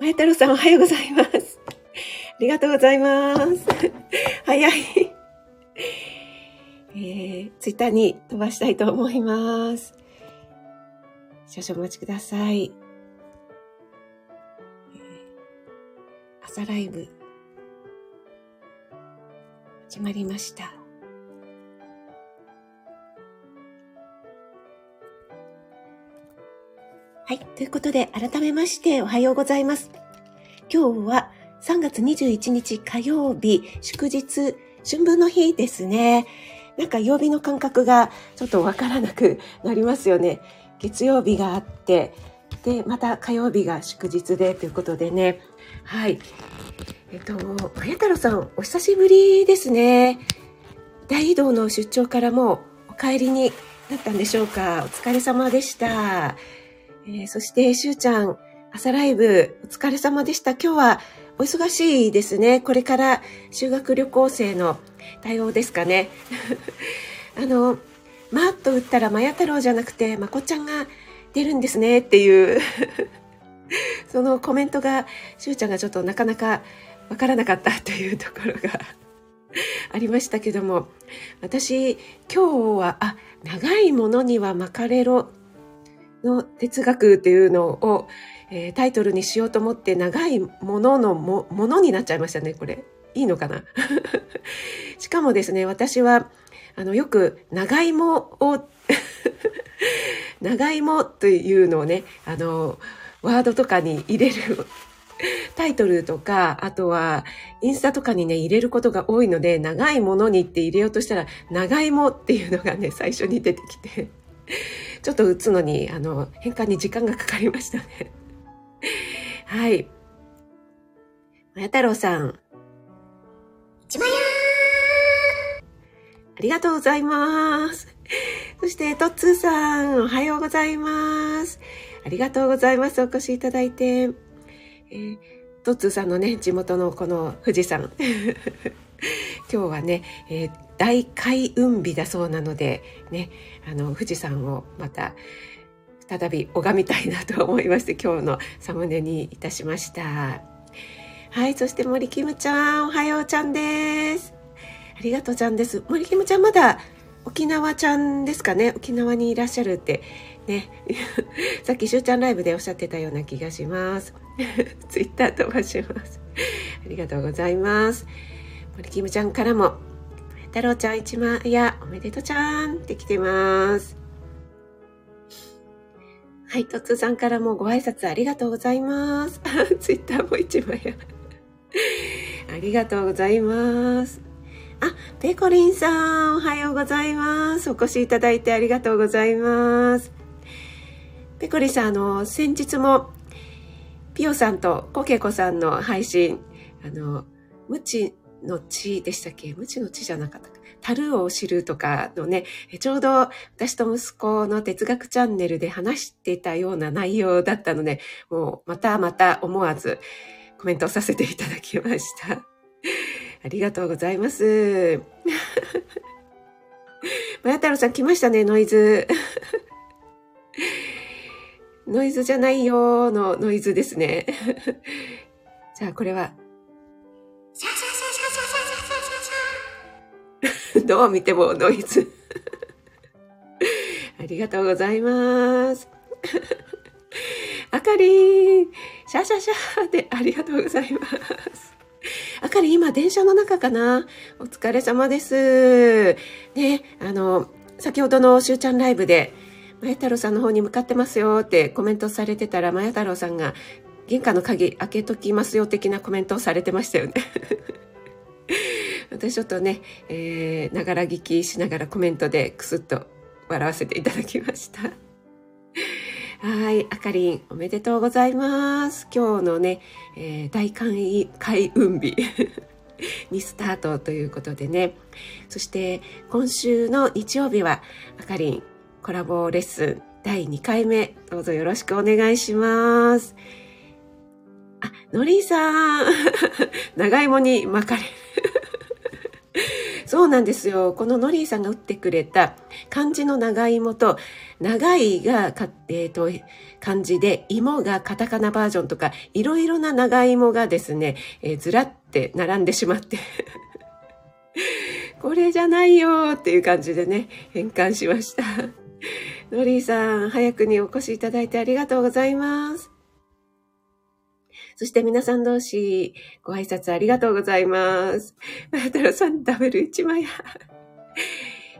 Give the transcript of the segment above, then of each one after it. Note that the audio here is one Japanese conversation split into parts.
前太郎さんおはようございます。ありがとうございます。早い。えー、ツイッターに飛ばしたいと思います。少々お待ちください。朝ライブ、始まりました。はい。ということで、改めましておはようございます。今日は3月21日火曜日、祝日、春分の日ですね。なんか曜日の感覚がちょっとわからなくなりますよね。月曜日があって、で、また火曜日が祝日でということでね。はい。えっと、まや太郎さん、お久しぶりですね。大移動の出張からもお帰りになったんでしょうか？お疲れ様でした。えー、そして、しゅうちゃん、朝ライブ、お疲れ様でした。今日はお忙しいですね。これから修学旅行生の対応ですかね。あの、まーっと打ったらまや太郎じゃなくて、まこちゃんが出るんですねっていう そのコメントが、しゅうちゃんがちょっとなかなかわからなかったというところが ありましたけども、私、今日は、あ、長いものには巻かれろの哲学っていうのを、えー、タイトルにしようと思って長いもののものになっちゃいましたね、これ。いいのかな？しかもですね、私は、あの、よく長芋を 長芋というのをね、あの、ワードとかに入れるタイトルとか、あとはインスタとかにね、入れることが多いので、長いものにって入れようとしたら、長芋っていうのがね、最初に出てきてちょっと打つのに、あの、変換に時間がかかりましたね。はい。まや太郎さん。ちまやありがとうございます。そして、トッツーさん、おはようございます。ありがとうございます。お越しいただいて。えー、トッツーさんのね、地元のこの富士山。今日はね、えー、大開運日だそうなので、ね、あの、富士山をまた、再び拝みたいなと思いまして、今日のサムネにいたしました。はい、そして森キムちゃん、おはようちゃんです。ありがとうちゃんです。森キムちゃんまだ沖縄ちゃんですかね？沖縄にいらっしゃるって、ね。さっきしゅうちゃんライブでおっしゃってたような気がします。ツイッター飛ばします。ありがとうございます。森キムちゃんからも、太郎ちゃん一万やおめでとうちゃんって来てます。はい、とつさんからもご挨拶ありがとうございます。ツイッターも一枚や。ありがとうございます。あ、ペコリンさん、おはようございます。お越しいただいてありがとうございます。ペコリンさん、あの、先日も、ピオさんとコケコさんの配信、あの、無知の地でしたっけ？無知の地じゃなかったか。樽を知るとかのね、ちょうど私と息子の哲学チャンネルで話してたような内容だったので、もうまたまた思わずコメントさせていただきました。ありがとうございます。まや太郎さん来ましたね、ノイズ。ノイズじゃないよのノイズですね。じゃあこれは。どう見てもノイズ。ありがとうございます。あかりん、シャシャシャでありがとうございます。あかり今電車の中かな？お疲れ様です。ね、あの、先ほどのしゅうちゃんライブで、まや太郎さんの方に向かってますよってコメントされてたら、まや太郎さんが玄関の鍵開けときますよ的なコメントをされてましたよね。私ちょっとね、えー、ながら聞きしながらコメントでクスッと笑わせていただきました。はい。あかりん、おめでとうございます。今日のね、えー、大開開運日 にスタートということでね。そして、今週の日曜日は、あかりんコラボレッスン第2回目、どうぞよろしくお願いします。あ、のりさん、長芋に巻かれる。そうなんですよ。このノリーさんが打ってくれた漢字の長芋と、長いがか、えっ、と、漢字で、芋がカタカナバージョンとか、いろいろな長芋がですね、えーずらって並んでしまって、これじゃないよっていう感じでね、変換しました。ノリーさん、早くにお越しいただいてありがとうございます。そして皆さん同士、ご挨拶ありがとうございます。太郎さん、ダブル一枚や。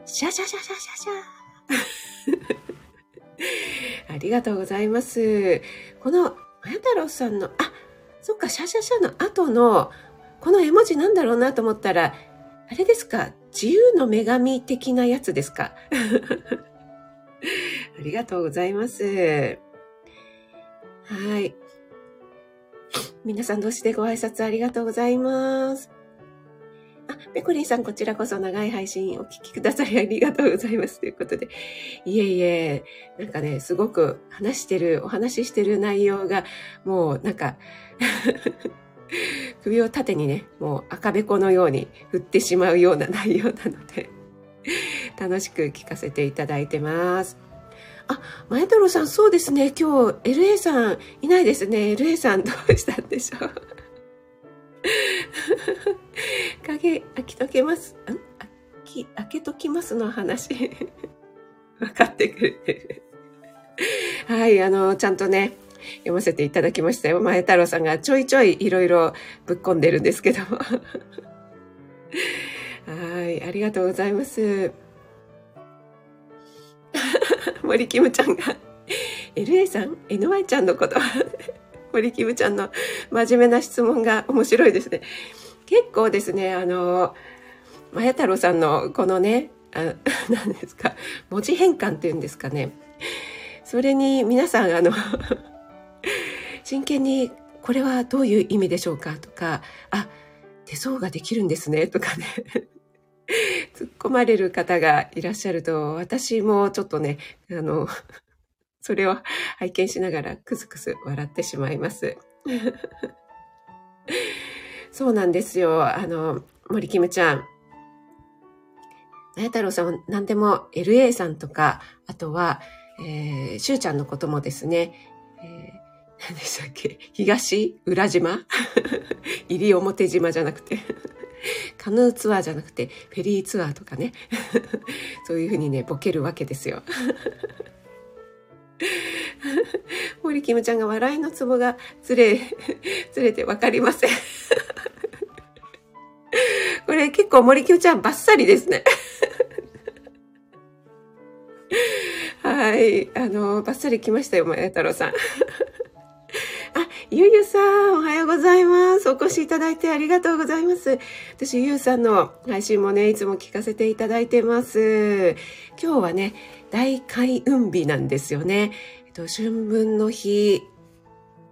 シャシャシャシャシャシャ。ありがとうございます。この、まや太郎さんの、あ、そっか、シャシャシャの後の、この絵文字なんだろうなと思ったら、あれですか？自由の女神的なやつですか？ありがとうございます。はい。皆さん同士でご挨拶ありがとうございます。あ、ペコリンさん、こちらこそ長い配信お聞きくださりありがとうございます。ということで。いえいえ、なんかね、すごく話してる、お話ししてる内容が、もうなんか、首を縦にね、もう赤べこのように振ってしまうような内容なので、楽しく聞かせていただいてます。あ、前太郎さん、そうですね。今日、LA さんいないですね。LA さんどうしたんでしょう。影、開きとけます。ん？開き、開けときますの話。分かってくれてる。はい、あの、ちゃんとね、読ませていただきましたよ。前太郎さんがちょいちょいいろいろぶっ込んでるんですけども。はい、ありがとうございます。森キムちゃんが、LA さん ?NY ちゃんのこと 森キムちゃんの真面目な質問が面白いですね。結構ですね、あの、まや太郎さんのこのね、あ 何ですか、文字変換っていうんですかね。それに皆さん、あの、真剣にこれはどういう意味でしょうかとか、あ、手相ができるんですねとかね。突っ込まれる方がいらっしゃると、私もちょっとね、あの、それを拝見しながらクスクス笑ってしまいます。そうなんですよ。あの、森キムちゃん。なや太郎さんは何でも LA さんとか、あとは、えー、しゅうちゃんのこともですね、えー何でしたっけ？東？裏島？入表島じゃなくて、カヌーツアーじゃなくて、フェリーツアーとかね。そういうふうにね、ボケるわけですよ。森キムちゃんが笑いのツボがずれ、ずれてわかりません。これ結構森キムちゃんバッサリですね。はい。あの、バッサリ来ましたよ、まや太郎さん。ゆうゆうさん、おはようございます。お越しいただいてありがとうございます。私、ゆうさんの配信もね、いつも聞かせていただいてます。今日はね、大開運日なんですよね。えっと、春分の日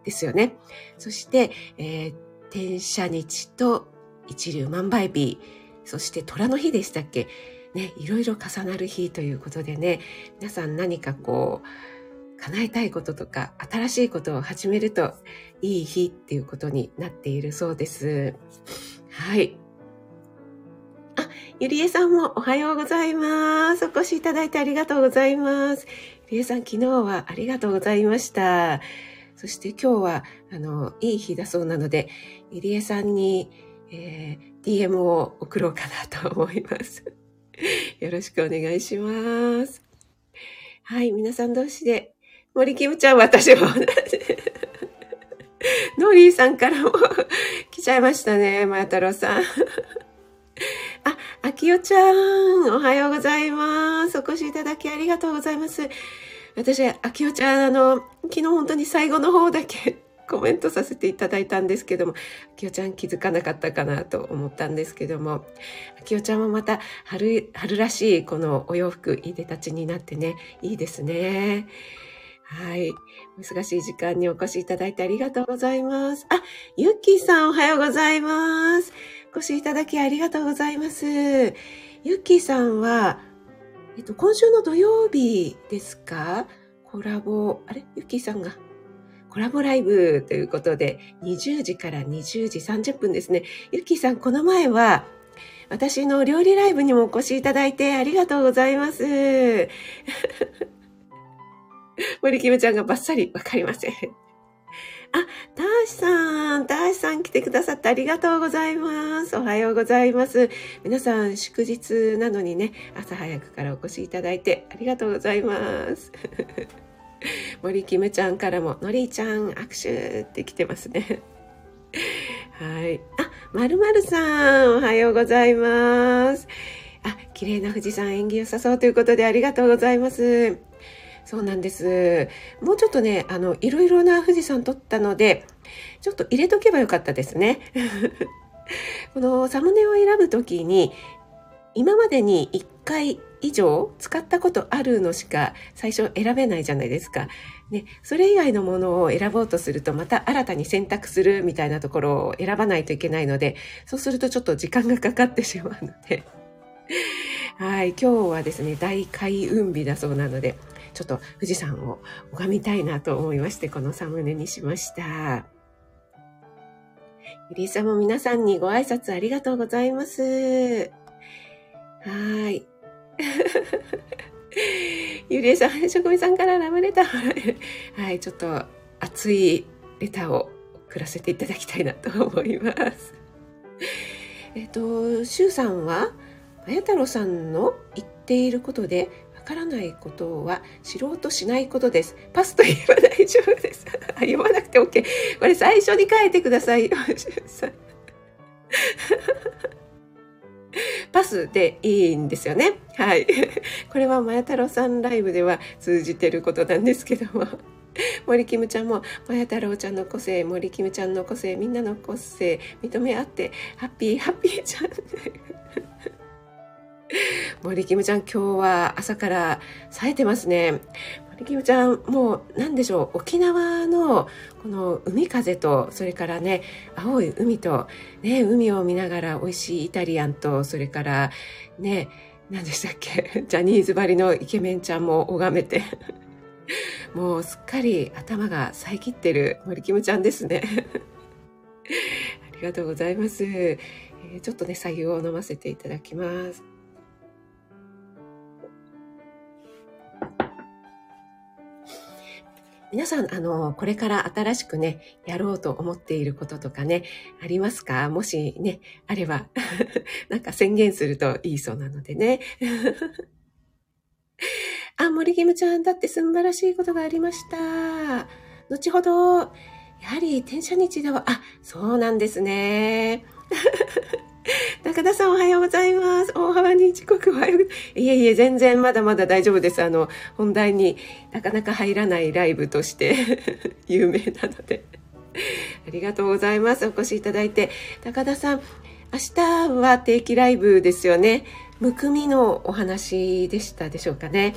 ですよね。そして、えー、天赦日と一粒万倍日、そして虎の日でしたっけ？ね、いろいろ重なる日ということでね、皆さん何かこう、叶えたいこととか、新しいことを始めるといい日っていうことになっているそうです。はい。あ、ゆりえさんもおはようございます。お越しいただいてありがとうございます。ゆりえさん、昨日はありがとうございました。そして今日は、あの、いい日だそうなので、ゆりえさんに、えー DM を送ろうかなと思います。よろしくお願いします。はい、皆さん同士で、森キムちゃん、私も同じ。ノリーさんからも来ちゃいましたね、まや太郎さん。あ、あきよちゃん、おはようございます。お越しいただきありがとうございます。私、あきよちゃん、あの、昨日本当に最後の方だけ コメントさせていただいたんですけども、あきよちゃん気づかなかったかなと思ったんですけども、あきよちゃんもまた春、春らしいこのお洋服、いでたちになってね、いいですね。はい。お忙しい時間にお越しいただいてありがとうございます。あ、ゆっきーさんおはようございます。お越しいただきありがとうございます。ゆっきーさんは、えっと、今週の土曜日ですか？コラボ、あれ？ゆっきーさんが？コラボライブということで、20時から20時30分ですね。ゆっきーさん、この前は、私の料理ライブにもお越しいただいてありがとうございます。森キムちゃんがバッサリわかりません。あ、たーしさん、たーしさん来てくださってありがとうございます。おはようございます。皆さん、祝日なのにね、朝早くからお越しいただいてありがとうございます。森キムちゃんからも、のりちゃん握手って来てますね。はい。あ、まるまるさん、おはようございます。あ、綺麗な富士山縁起良さそうということでありがとうございます。そうなんです。もうちょっとね、あの、いろいろな富士山撮ったので、ちょっと入れとけばよかったですね。このサムネを選ぶときに、今までに1回以上使ったことあるのしか最初選べないじゃないですか。ね、それ以外のものを選ぼうとするとまた新たに選択するみたいなところを選ばないといけないので、そうするとちょっと時間がかかってしまうので。はい、今日はですね、大開運日だそうなので、ちょっと富士山を拝みたいなと思いまして、このサムネにしました。ゆりさんも皆さんにご挨拶ありがとうございます。はい。ゆりえさん、職味さんからラブレター。はい、ちょっと熱いレターを送らせていただきたいなと思います。えっと、しゅうさんは、あや太郎さんの言っていることでからないことは知ろうとしないことです。パスと言えば大丈夫です。読まなくて OK。これ最初に書いてください。パスでいいんですよね。はい。これはまや太郎さんライブでは通じてることなんですけども。森キムちゃんも、まや太郎ちゃんの個性、森キムちゃんの個性、みんなの個性、認め合って、ハッピー、ハッピーちゃん。森キムちゃん今日は朝から冴えてますね。森キムちゃんもう何でしょう？沖縄のこの海風とそれからね青い海とね海を見ながら美味しいイタリアンとそれからね何でしたっけ？ジャニーズばりのイケメンちゃんも拝めて もうすっかり頭が冴えきってる森キムちゃんですね。ありがとうございます。えー、ちょっとね、作業を飲ませていただきます。皆さん、あの、これから新しくね、やろうと思っていることとかね、ありますか？もしね、あれば、なんか宣言するといいそうなのでね。あ、森キムちゃんだって素晴らしいことがありました。後ほど、やはり転写日では、あ、そうなんですね。中田さんおはようございます。大幅に時刻はよう。いえいえ、全然まだまだ大丈夫です。あの、本題になかなか入らないライブとして 有名なので。ありがとうございます。お越しいただいて。高田さん、明日は定期ライブですよね。むくみのお話でしたでしょうかね。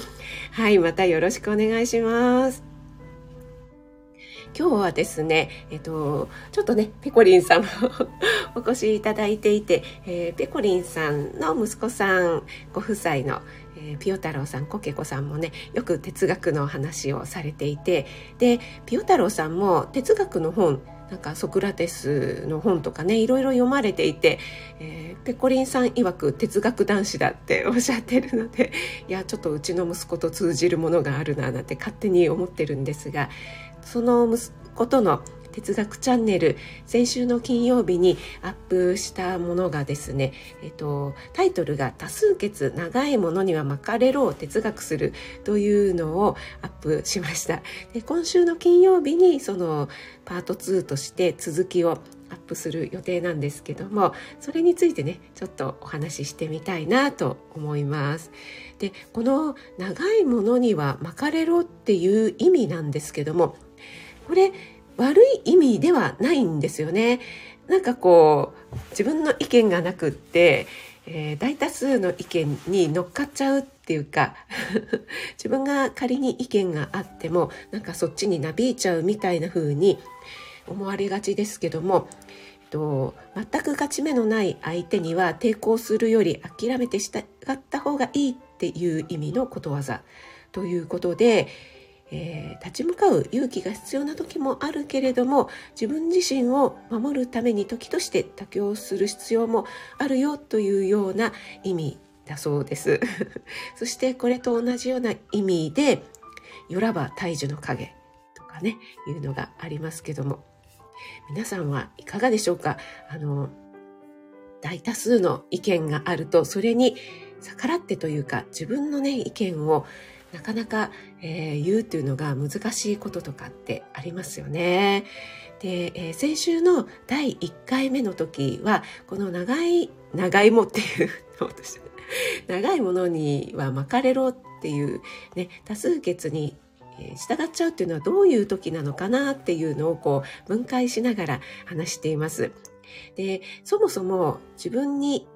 はい、またよろしくお願いします。今日はですね、えっと、ちょっとね、ペコリンさんも お越しいただいていて、えー、ペコリンさんの息子さんご夫妻の、えー、ピオ太郎さん、コケコさんもね、よく哲学の話をされていて、で、ピオ太郎さんも哲学の本、なんかソクラテスの本とかねいろいろ読まれていて、えー、ペコリンさん曰く哲学男子だっておっしゃってるのでいやちょっとうちの息子と通じるものがあるななんて勝手に思ってるんですがその息子との哲学チャンネル先週の金曜日にアップしたものがですね、えっと、タイトルが「多数決長いものには巻かれろを哲学する」というのをアップしましたで今週の金曜日にそのパート2として続きをアップする予定なんですけどもそれについてねちょっとお話ししてみたいなと思います。でこの長いものには巻かれろっていう意味なんですけどもこれ悪い意味ではないんですよね。なんかこう自分の意見がなくって、えー、大多数の意見に乗っかっちゃうっていうか 自分が仮に意見があってもなんかそっちになびいちゃうみたいな風に思われがちですけども、えっと、全く勝ち目のない相手には抵抗するより諦めて従った方がいいっていう意味のことわざということで、えー、立ち向かう勇気が必要な時もあるけれども自分自身を守るために時として妥協する必要もあるよというような意味だそうです。そしてこれと同じような意味で「よらば大樹の影」とかねいうのがありますけども。皆さんはいかがでしょうか？あの大多数の意見があるとそれに逆らってというか自分のね意見をなかなか、えー、言うっていうのが難しいこととかってありますよね。で、えー、先週の第1回目の時はこの長い長いもっていう長いものには巻かれろっていうね多数決に従っちゃうっていうのはどういう時なのかなっていうのをこう分解しながら話しています。で、そもそも自分に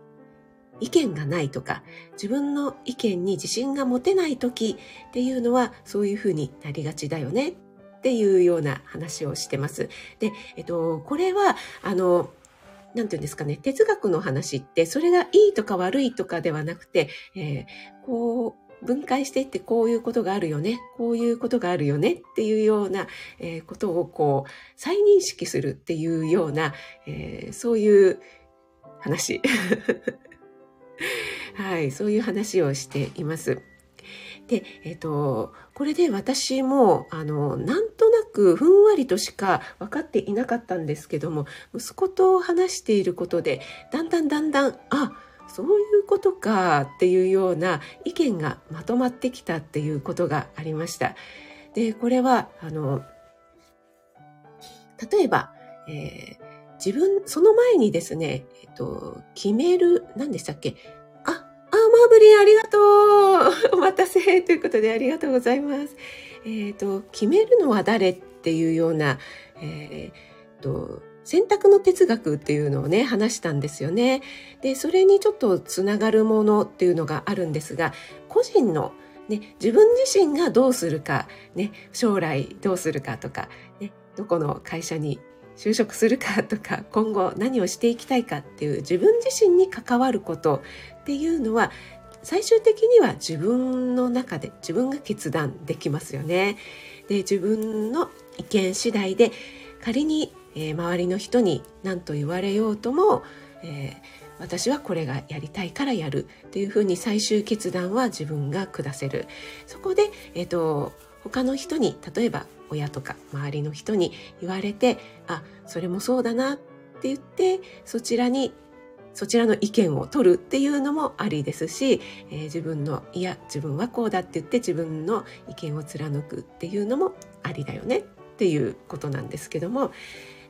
意見がないとか、自分の意見に自信が持てない時っていうのはそういうふうになりがちだよねっていうような話をしてます。で、えっと、これは、あの、なんていうんですかね、哲学の話って、それがいいとか悪いとかではなくて、えー、こう、分解していってこういうことがあるよね、こういうことがあるよねっていうような、えー、ことをこう再認識するっていうような、えー、そういう話はい、そういう話をしています。で、えっ、ー、と、これで私も、あの、なんとなくふんわりとしか分かっていなかったんですけども、息子と話していることで、だんだんだんだん、あ、そういうことかっていうような意見がまとまってきたっていうことがありました。で、これは、あの、例えば、えー自分、その前にですね、えっと、決める、何でしたっけ？あ、あ、マーブリンありがとう お待たせということでありがとうございます。えっ、と、決めるのは誰っていうような、えっ、と、選択の哲学っていうのをね、話したんですよね。で、それにちょっとつながるものっていうのがあるんですが、個人のね、自分自身がどうするか、ね、将来どうするかとか、ね、どこの会社に就職するかとか 今後何をしていきたいかっていう自分自身に関わることっていうのは最終的には自分の中で自分が決断できますよね。で自分の意見次第で仮に、えー、周りの人に何と言われようとも、えー、私はこれがやりたいからやるっていうふうに最終決断は自分が下せる。そこで、えーと他の人に例えば親とか周りの人に言われてあそれもそうだなって言ってそちらにそちらの意見を取るっていうのもありですし、えー、自分のいや自分はこうだって言って自分の意見を貫くっていうのもありだよねっていうことなんですけども。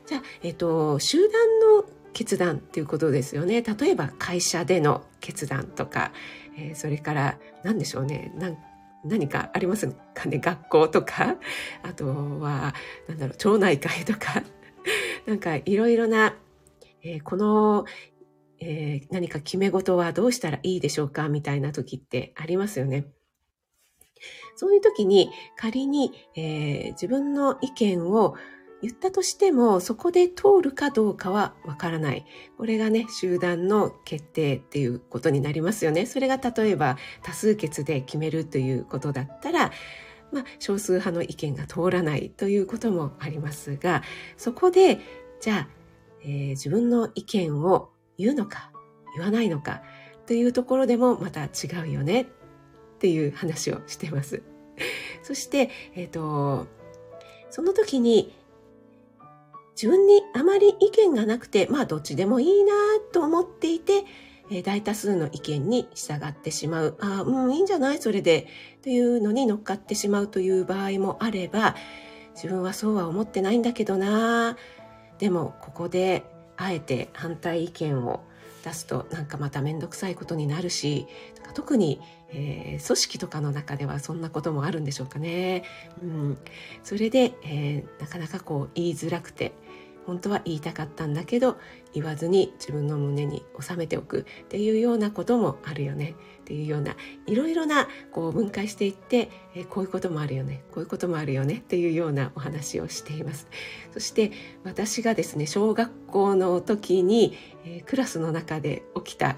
じゃあ、えっ、ー、と集団の決断っていうことですよね。例えば会社での決断とか、えー、それから何でしょうね。なん何かありますかね？学校とか、あとは、なんだろう、町内会とか、なんかいろいろな、えー、この、えー、何か決め事はどうしたらいいでしょうか？みたいな時ってありますよね。そういう時に仮に、えー、自分の意見を言ったとしても、そこで通るかどうかはわからない。これがね、集団の決定っていうことになりますよね。それが例えば多数決で決めるということだったら、まあ、少数派の意見が通らないということもありますが、そこで、じゃあ、えー、自分の意見を言うのか、言わないのか、というところでもまた違うよねっていう話をしてます。そして、えっ、ー、と、その時に自分にあまり意見がなくて、まあどっちでもいいなと思っていて、えー、大多数の意見に従ってしまう。ああ、うん、いいんじゃない？それで。というのに乗っかってしまうという場合もあれば、自分はそうは思ってないんだけどなでもここであえて反対意見を出すとなんかまた面倒くさいことになるし特に、えー、組織とかの中ではそんなこともあるんでしょうかね。うん、それで、えー、なかなかこう言いづらくて本当は言いたかったんだけど言わずに自分の胸に収めておく。っていうようなこともあるよね。っていうようないろいろなこう分解していって、え、こういうこともあるよね。こういうこともあるよね。っていうようなお話をしています。そして私がですね小学校の時に、えー、クラスの中で起きた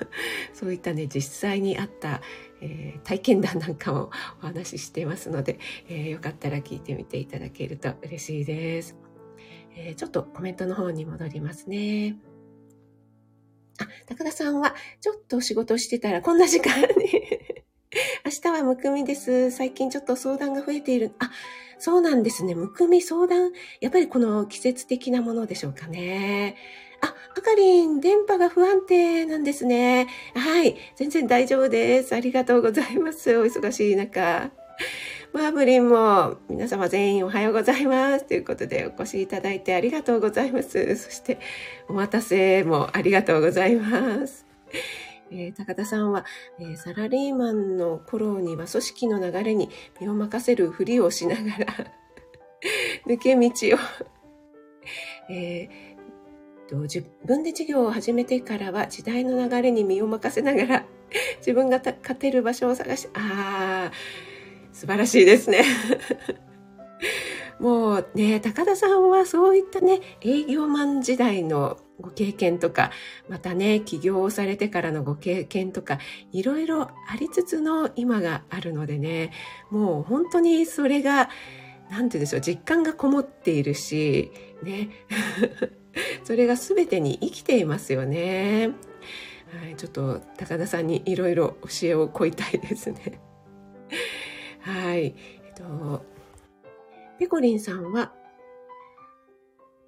そういったね実際にあった、えー、体験談なんかもお話ししてますので、えー、よかったら聞いてみていただけると嬉しいです。え、ちょっとコメントの方に戻りますね。あ、高田さんは、ちょっと仕事してたらこんな時間に 明日はむくみです。最近ちょっと相談が増えている。あ、そうなんですね。むくみ相談。やっぱりこの季節的なものでしょうかね。あ、あかりん、電波が不安定なんですね。はい。全然大丈夫です。ありがとうございます。お忙しい中。マーブリンも皆様全員おはようございます。ということでお越しいただいてありがとうございます。そしてお待たせもありがとうございます。えー、高田さんは、えー、サラリーマンの頃には組織の流れに身を任せるふりをしながら抜け道をえーと、自分で事業を始めてからは時代の流れに身を任せながら自分が勝てる場所を探して、ああ、素晴らしいですね。もうね、高田さんはそういったね、営業マン時代のご経験とか、またね、起業をされてからのご経験とか、いろいろありつつの今があるのでね、もう本当にそれが、なんて言うんでしょう、実感がこもっているし、ね。それが全てに生きていますよね。はい、ちょっと高田さんにいろいろ教えを請いたいですね。はい。えっと、ペコリンさんは、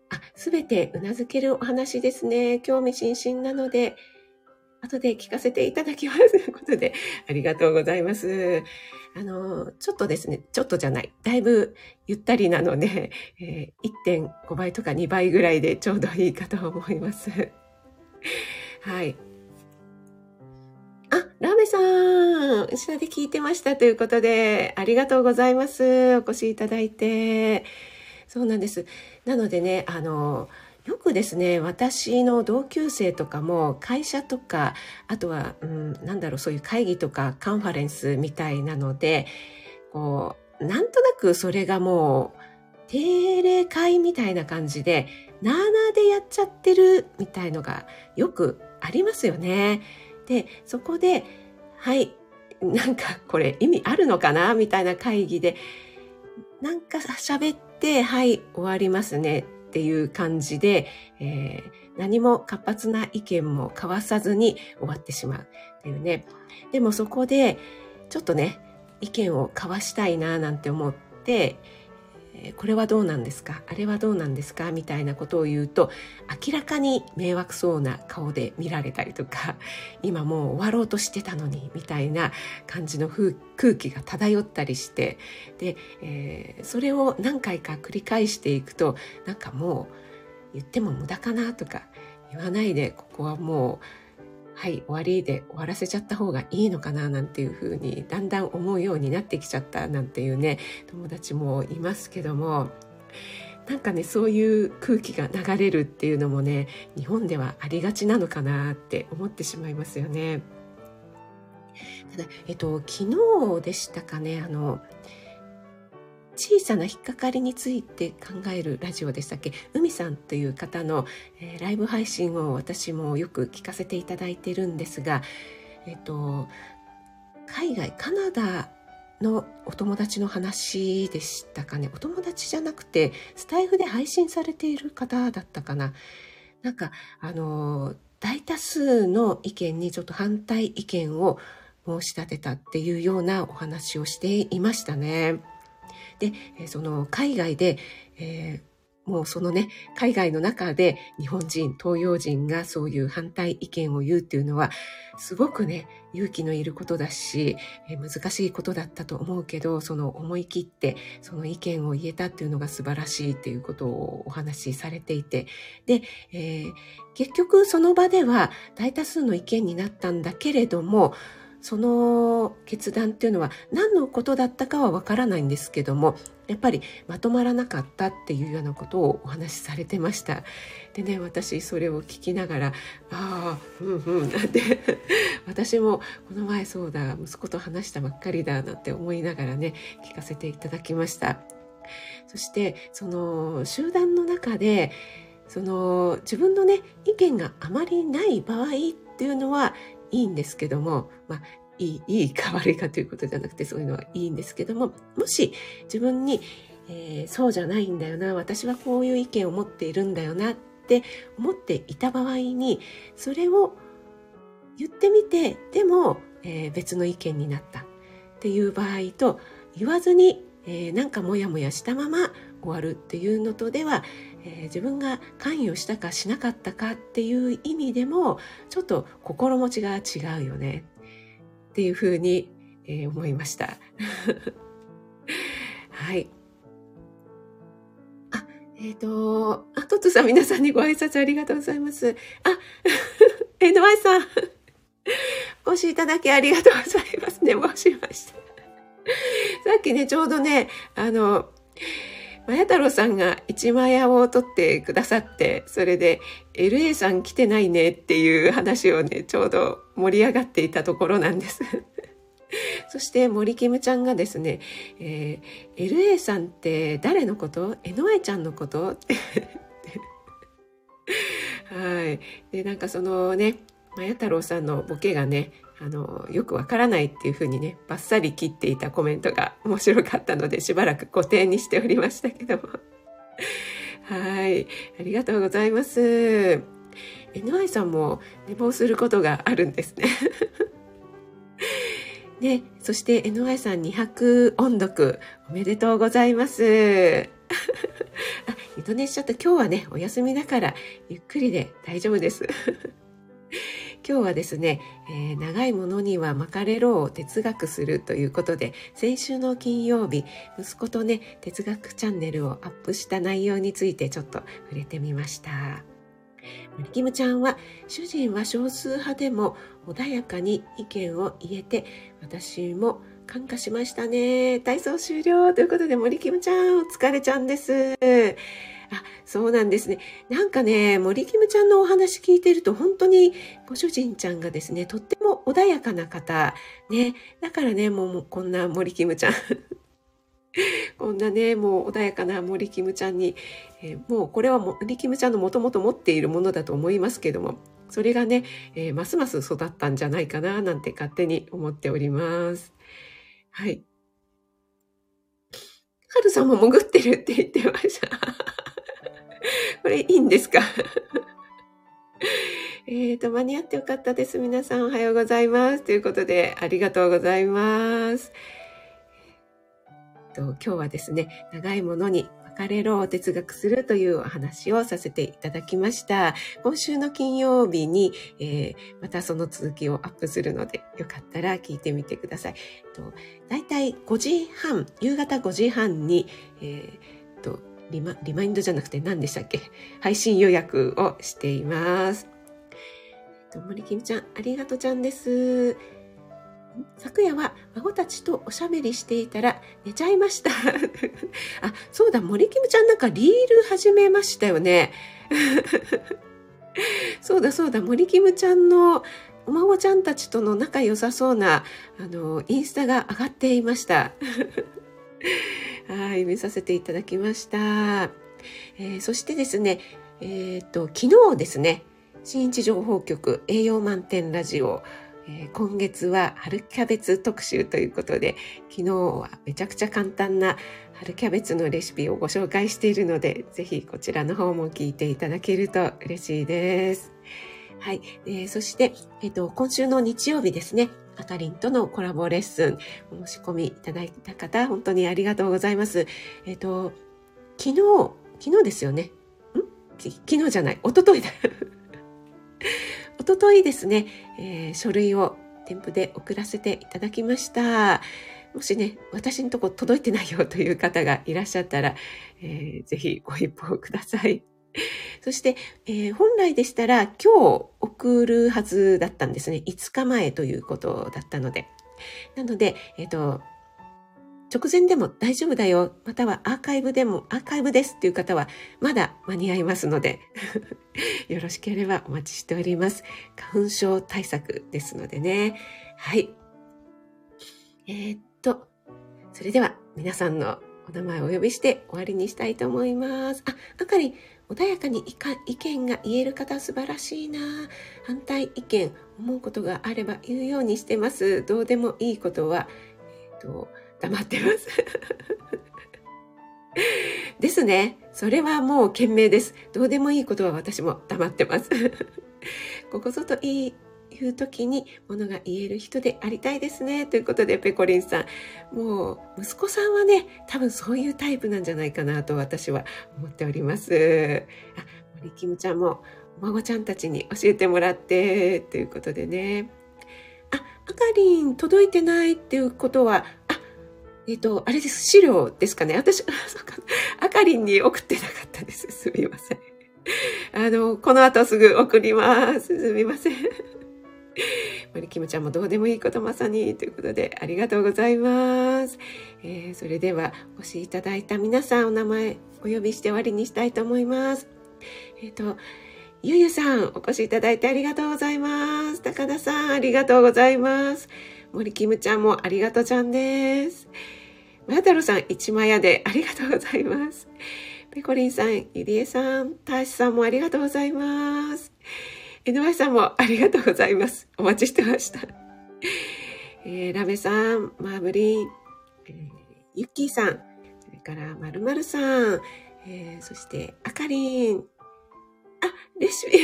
あ、すべてうなずけるお話ですね。興味津々なので、後で聞かせていただきます。ということで、ありがとうございます。あの、ちょっとですね、ちょっとじゃない、だいぶゆったりなので、えー、1.5倍とか2倍ぐらいでちょうどいいかと思います。はい。あ、ラさん、後ろで聞いてましたということで、ありがとうございます。お越しいただいて。そうなんです。なのでね、あの、よくですね私の同級生とかも会社とかあとは、うん、なんだろうそういう会議とかカンファレンスみたいなのでこうなんとなくそれがもう定例会みたいな感じでなーなーでやっちゃってるみたいのがよくありますよね。でそこではい。なんかこれ意味あるのかな？みたいな会議でなんか喋ってはい終わりますね。っていう感じで、えー、何も活発な意見も交わさずに終わってしまう。っていうね。でもそこで、ちょっとね、意見を交わしたいななんて思って、これはどうなんですか？あれはどうなんですか？みたいなことを言うと明らかに迷惑そうな顔で見られたりとか 今もう終わろうとしてたのにみたいな感じの空気が漂ったりしてで、えー、それを何回か繰り返していくとなんかもう言っても無駄かなとか言わないでここはもうはい、終わりで終わらせちゃった方がいいのかななんていうふうにだんだん思うようになってきちゃったなんていうね友達もいますけどもなんかねそういう空気が流れるっていうのもね日本ではありがちなのかなって思ってしまいますよね。ただ、えっと、昨日でしたかねあの小さな引っかかりについて考えるラジオでしたっけ？海さんという方の、えー、ライブ配信を私もよく聞かせていただいてるんですが、えっと、海外カナダのお友達の話でしたかね？お友達じゃなくてスタイフで配信されている方だったかな？なんかあの大多数の意見にちょっと反対意見を申し立てたっていうようなお話をしていましたね。で、その海外で、えー、もうそのね、海外の中で日本人、東洋人がそういう反対意見を言うっていうのは、すごくね、勇気のいることだし、えー、難しいことだったと思うけど、その思い切ってその意見を言えたっていうのが素晴らしいっていうことをお話しされていて、で、えー、結局その場では大多数の意見になったんだけれども、その決断っていうのは何のことだったかはわからないんですけどもやっぱりまとまらなかったっていうようなことをお話しされてました。でね私それを聞きながら「ああうんうん」なんて 私もこの前そうだ息子と話したばっかりだなんて思いながらね聞かせていただきました。そしてその集団の中でその自分のね意見があまりない場合っていうのはいいんですけども、まあ、いい、いいか悪いかということじゃなくてそういうのはいいんですけども、もし自分に、えー、そうじゃないんだよな、私はこういう意見を持っているんだよなって思っていた場合に、それを言ってみて、でも、えー、別の意見になったっていう場合と、言わずに、えー、なんかモヤモヤしたまま終わるっていうのとでは、えー、自分が関与したかしなかったかっていう意味でもちょっと心持ちが違うよねっていうふうに、えー、思いました。はい。あ、えっ、ー、と、あ、トットさん皆さんにご挨拶ありがとうございます。あ、えドワイさん。お越しいただきありがとうございます。寝坊しました。さっきね、ちょうどね、あの、まや太郎さんが一枚屋を取ってくださって、それで LA さん来てないねっていう話をね、ちょうど盛り上がっていたところなんです。そして森キムちゃんがですね、えー、LA さんって誰のこと？えのえちゃんのこと？はい。で、なんかそのね、まや太郎さんのボケがね、あの、よくわからないっていうふうにね、バッサリ切っていたコメントが 面白かったので、しばらく固定にしておりましたけども。はい。ありがとうございます。NY さんも寝坊することがあるんですね。ね、そして NY さん200音読おめでとうございます。あ、イドネシアと今日はね、お休みだからゆっくりで大丈夫です。今日はですね、えー、長いものには巻かれろを哲学するということで、先週の金曜日、息子とね、哲学チャンネルをアップした内容についてちょっと触れてみました。森キムちゃんは、主人は少数派でも穏やかに意見を言えて、私も感化しましたね。体操終了ということで、森キムちゃん、お疲れちゃんです。あ、そうなんですね。なんかね、森キムちゃんのお話聞いてると本当にご主人ちゃんがですね、とっても穏やかな方。ね。だからね、もうこんな森キムちゃん。こんなね、もう穏やかな森キムちゃんに、えー、もうこれは森キムちゃんのもともと持っているものだと思いますけども、それがね、えー、ますます育ったんじゃないかな、なんて勝手に思っております。はい。はるさんも潜ってるって言ってました。これいいんですか？えっと、間に合ってよかったです。皆さんおはようございます。ということで、ありがとうございます。と今日はですね、長いものに別れろを哲学するというお話をさせていただきました。今週の金曜日に、えー、またその続きをアップするので、よかったら聞いてみてください。と大体5時半、夕方5時半に、えー、リマリマインドじゃなくて何でしたっけ？配信予約をしています。森きみちゃん、ありがとうちゃんです。昨夜は孫たちとおしゃべりしていたら寝ちゃいました。あ、そうだ、森キムちゃんなんかリール始めましたよね。そうだそうだ、森キムちゃんのお孫ちゃんたちとの仲良さそうな、あの、インスタが上がっていました。はい、見させていただきました。えー、そしてですね、えっ、と、昨日ですね、新一情報局栄養満点ラジオ、えー、今月は春キャベツ特集ということで、昨日はめちゃくちゃ簡単な春キャベツのレシピをご紹介しているので、ぜひこちらの方も聞いていただけると嬉しいです。はい。えー、そして、えっ、ー、と、今週の日曜日ですね、あかりんとのコラボレッスン、お申し込みいただいた方、本当にありがとうございます。えっ、ー、と、昨日、昨日ですよね？ん？昨日じゃない、おとといだ。おとといですね、えー、書類を添付で送らせていただきました。もしね、私のとこ届いてないよという方がいらっしゃったら、えー、ぜひご一報ください。そして、えー、本来でしたら今日送るはずだったんですね。5日前ということだったので。なので、えっ、ー、と、直前でも大丈夫だよ、またはアーカイブでもアーカイブですっていう方はまだ間に合いますので よろしければお待ちしております。花粉症対策ですのでね。はい。えー、っと、それでは皆さんのお名前をお呼びして終わりにしたいと思います。あ、あかり、穏やかに意見が言える方素晴らしいな。反対意見、思うことがあれば言うようにしてます。どうでもいいことは、えっ、と、黙ってます。ですね。それはもう賢明です。どうでもいいことは私も黙ってます。ここぞといいいう時にものが言える人でありたいですね。ということで、ペコリンさん。もう、息子さんはね、多分そういうタイプなんじゃないかなと私は思っております。あ、森キムちゃんも、お孫ちゃんたちに教えてもらって、ということでね。あ、あかりん届いてないっていうことは、あ、えっ、ー、と、あれです。資料ですかね。私、あ、そうか。あかりんに送ってなかったです。すみません。あの、この後すぐ送ります。すみません。森キムちゃんもどうでもいいことまさにということでありがとうございます。えー、それではお越しいただいた皆さんお名前お呼びして終わりにしたいと思います。えっ、ー、と、ゆゆさんお越しいただいてありがとうございます。高田さんありがとうございます。森キムちゃんもありがとうちゃんです。マヤ太郎さん一枚屋でありがとうございます。ペコリンさん、ゆりえさん、たーしさんもありがとうございます。NY さんもありがとうございます。お待ちしてました。えー、ラメさん、マーブリン、えー、ユッキーさん、それからまるまるさん、えー、そしてあかりん、あ、レシピ。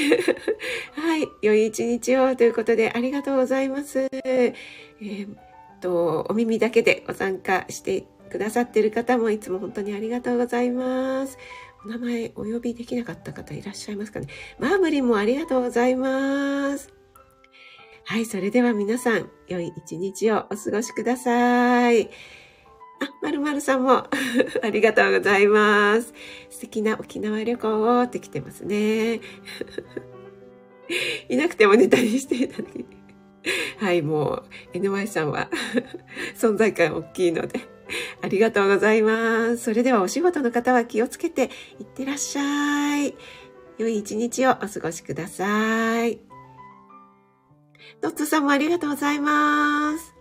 はい。良い一日をということでありがとうございます。えー、と、お耳だけでご参加してくださっている方もいつも本当にありがとうございます。お名前お呼びできなかった方いらっしゃいますかね？マーブリンもありがとうございます。はい、それでは皆さん、良い一日をお過ごしください。あ、まるまるさんも ありがとうございます。素敵な沖縄旅行をってきてますね。いなくてもネタにしていただき。はい、もう NY さんは 存在感大きいので。ありがとうございます。それではお仕事の方は気をつけていってらっしゃい。良い一日をお過ごしください。ドットさんもありがとうございます。